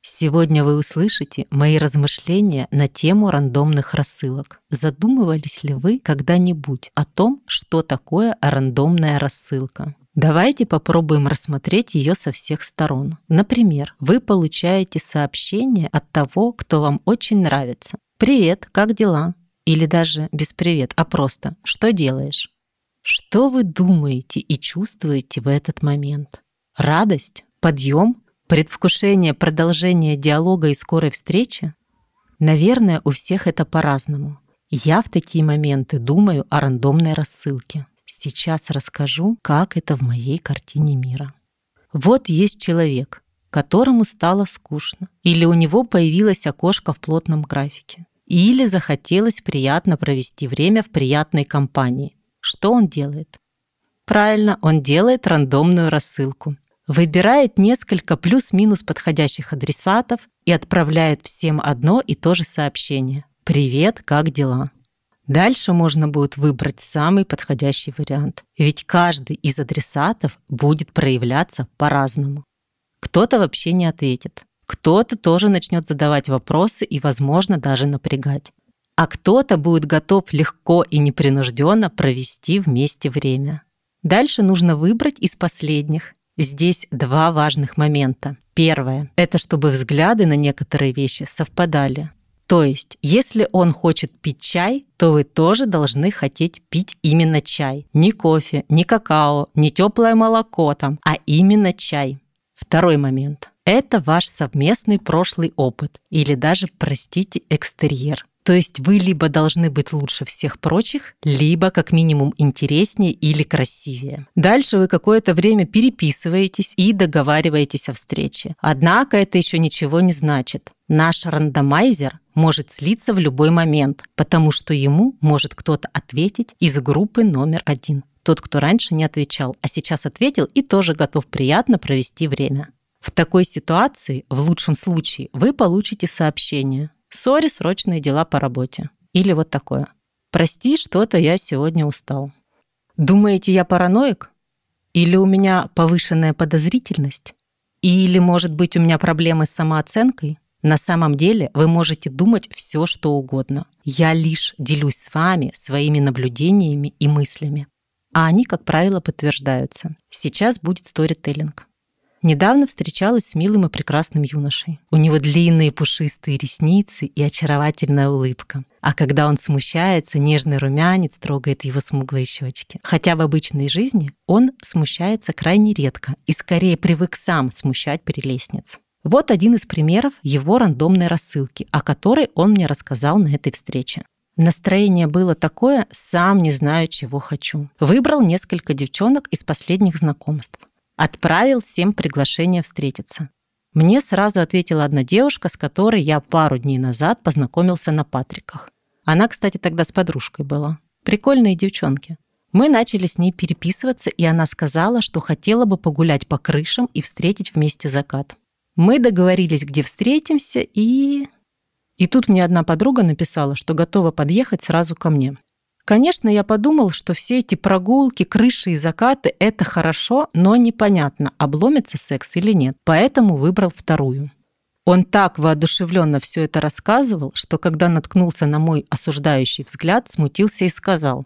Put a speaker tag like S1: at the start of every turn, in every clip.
S1: Сегодня вы услышите мои размышления на тему рандомных рассылок. Задумывались ли вы когда-нибудь о том, что такое рандомная рассылка? Давайте попробуем рассмотреть ее со всех сторон. Например, вы получаете сообщение от того, кто вам очень нравится. «Привет, как дела?» Или даже без «привет», а просто «что делаешь?» Что вы думаете и чувствуете в этот момент? Радость? Подъем? Предвкушение продолжения диалога и скорой встречи? Наверное, у всех это по-разному. Я в такие моменты думаю о рандомной рассылке. Сейчас расскажу, как это в моей картине мира. Вот есть человек, которому стало скучно, или у него появилось окошко в плотном графике, или захотелось приятно провести время в приятной компании. Что он делает? Правильно, он делает рандомную рассылку выбирает несколько плюс-минус подходящих адресатов и отправляет всем одно и то же сообщение. «Привет, как дела?» Дальше можно будет выбрать самый подходящий вариант, ведь каждый из адресатов будет проявляться по-разному. Кто-то вообще не ответит, кто-то тоже начнет задавать вопросы и, возможно, даже напрягать. А кто-то будет готов легко и непринужденно провести вместе время. Дальше нужно выбрать из последних Здесь два важных момента. Первое – это чтобы взгляды на некоторые вещи совпадали. То есть, если он хочет пить чай, то вы тоже должны хотеть пить именно чай. Не кофе, не какао, не теплое молоко там, а именно чай. Второй момент. Это ваш совместный прошлый опыт или даже, простите, экстерьер. То есть вы либо должны быть лучше всех прочих, либо как минимум интереснее или красивее. Дальше вы какое-то время переписываетесь и договариваетесь о встрече. Однако это еще ничего не значит. Наш рандомайзер может слиться в любой момент, потому что ему может кто-то ответить из группы номер один. Тот, кто раньше не отвечал, а сейчас ответил и тоже готов приятно провести время. В такой ситуации, в лучшем случае, вы получите сообщение. Сори, срочные дела по работе. Или вот такое. Прости, что-то я сегодня устал. Думаете, я параноик? Или у меня повышенная подозрительность? Или, может быть, у меня проблемы с самооценкой? На самом деле вы можете думать все, что угодно. Я лишь делюсь с вами своими наблюдениями и мыслями. А они, как правило, подтверждаются. Сейчас будет сторителлинг. Недавно встречалась с милым и прекрасным юношей. У него длинные пушистые ресницы и очаровательная улыбка. А когда он смущается, нежный румянец трогает его смуглые щечки. Хотя в обычной жизни он смущается крайне редко и скорее привык сам смущать прелестниц. Вот один из примеров его рандомной рассылки, о которой он мне рассказал на этой встрече. Настроение было такое, сам не знаю, чего хочу. Выбрал несколько девчонок из последних знакомств. Отправил всем приглашение встретиться. Мне сразу ответила одна девушка, с которой я пару дней назад познакомился на Патриках. Она, кстати, тогда с подружкой была. Прикольные девчонки. Мы начали с ней переписываться, и она сказала, что хотела бы погулять по крышам и встретить вместе закат. Мы договорились, где встретимся, и... И тут мне одна подруга написала, что готова подъехать сразу ко мне. Конечно, я подумал, что все эти прогулки, крыши и закаты – это хорошо, но непонятно, обломится секс или нет. Поэтому выбрал вторую. Он так воодушевленно все это рассказывал, что когда наткнулся на мой осуждающий взгляд, смутился и сказал,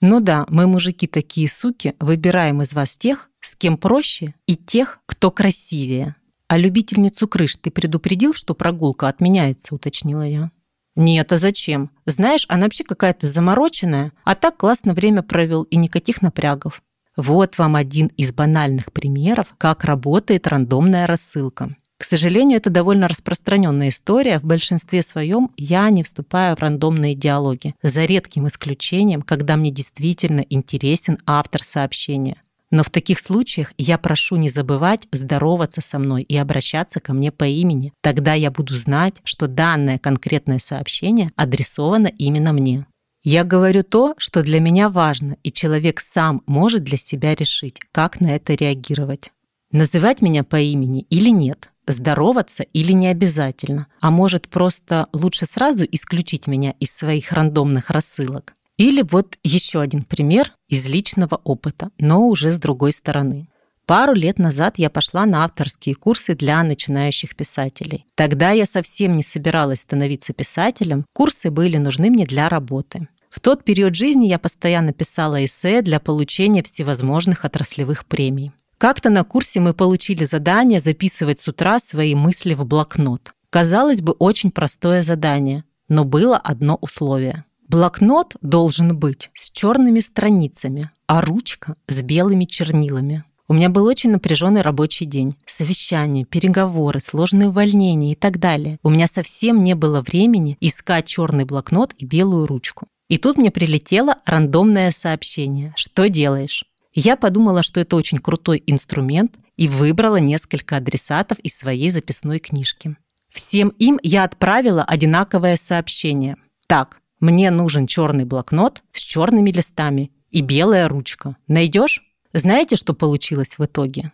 S1: «Ну да, мы, мужики, такие суки, выбираем из вас тех, с кем проще, и тех, кто красивее. А любительницу крыш ты предупредил, что прогулка отменяется?» – уточнила я. Нет, а зачем? Знаешь, она вообще какая-то замороченная, а так классно время провел и никаких напрягов. Вот вам один из банальных примеров, как работает рандомная рассылка. К сожалению, это довольно распространенная история. В большинстве своем я не вступаю в рандомные диалоги, за редким исключением, когда мне действительно интересен автор сообщения. Но в таких случаях я прошу не забывать здороваться со мной и обращаться ко мне по имени. Тогда я буду знать, что данное конкретное сообщение адресовано именно мне. Я говорю то, что для меня важно, и человек сам может для себя решить, как на это реагировать. Называть меня по имени или нет, здороваться или не обязательно, а может просто лучше сразу исключить меня из своих рандомных рассылок. Или вот еще один пример из личного опыта, но уже с другой стороны. Пару лет назад я пошла на авторские курсы для начинающих писателей. Тогда я совсем не собиралась становиться писателем, курсы были нужны мне для работы. В тот период жизни я постоянно писала эссе для получения всевозможных отраслевых премий. Как-то на курсе мы получили задание записывать с утра свои мысли в блокнот. Казалось бы, очень простое задание, но было одно условие. Блокнот должен быть с черными страницами, а ручка с белыми чернилами. У меня был очень напряженный рабочий день. Совещания, переговоры, сложные увольнения и так далее. У меня совсем не было времени искать черный блокнот и белую ручку. И тут мне прилетело рандомное сообщение. Что делаешь? Я подумала, что это очень крутой инструмент и выбрала несколько адресатов из своей записной книжки. Всем им я отправила одинаковое сообщение. Так, мне нужен черный блокнот с черными листами и белая ручка. Найдешь? Знаете, что получилось в итоге?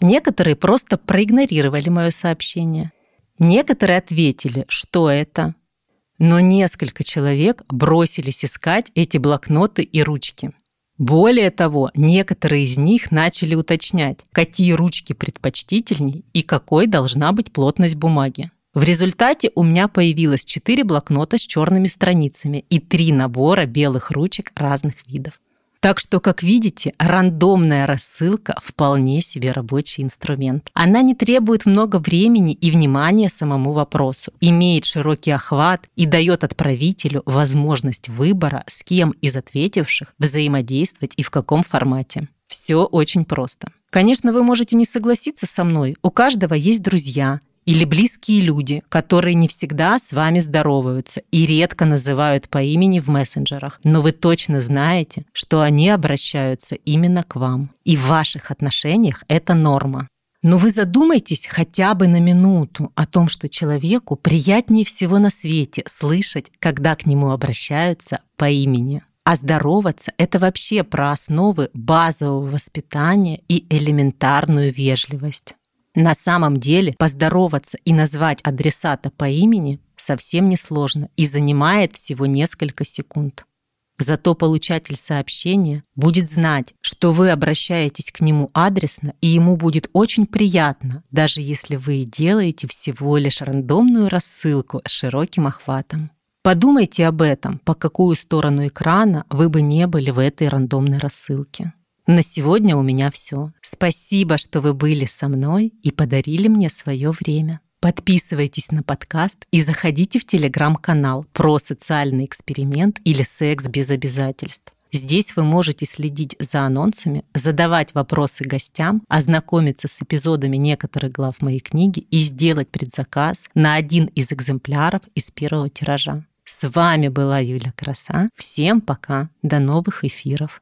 S1: Некоторые просто проигнорировали мое сообщение. Некоторые ответили, что это. Но несколько человек бросились искать эти блокноты и ручки. Более того, некоторые из них начали уточнять, какие ручки предпочтительней и какой должна быть плотность бумаги. В результате у меня появилось 4 блокнота с черными страницами и 3 набора белых ручек разных видов. Так что, как видите, рандомная рассылка вполне себе рабочий инструмент. Она не требует много времени и внимания самому вопросу, имеет широкий охват и дает отправителю возможность выбора, с кем из ответивших взаимодействовать и в каком формате. Все очень просто. Конечно, вы можете не согласиться со мной. У каждого есть друзья, или близкие люди, которые не всегда с вами здороваются и редко называют по имени в мессенджерах, но вы точно знаете, что они обращаются именно к вам. И в ваших отношениях это норма. Но вы задумайтесь хотя бы на минуту о том, что человеку приятнее всего на свете слышать, когда к нему обращаются по имени. А здороваться — это вообще про основы базового воспитания и элементарную вежливость. На самом деле поздороваться и назвать адресата по имени совсем несложно и занимает всего несколько секунд. Зато получатель сообщения будет знать, что вы обращаетесь к нему адресно, и ему будет очень приятно, даже если вы делаете всего лишь рандомную рассылку широким охватом. Подумайте об этом, по какую сторону экрана вы бы не были в этой рандомной рассылке. На сегодня у меня все. Спасибо, что вы были со мной и подарили мне свое время. Подписывайтесь на подкаст и заходите в телеграм-канал про социальный эксперимент или секс без обязательств. Здесь вы можете следить за анонсами, задавать вопросы гостям, ознакомиться с эпизодами некоторых глав моей книги и сделать предзаказ на один из экземпляров из первого тиража. С вами была Юля Краса. Всем пока. До новых эфиров.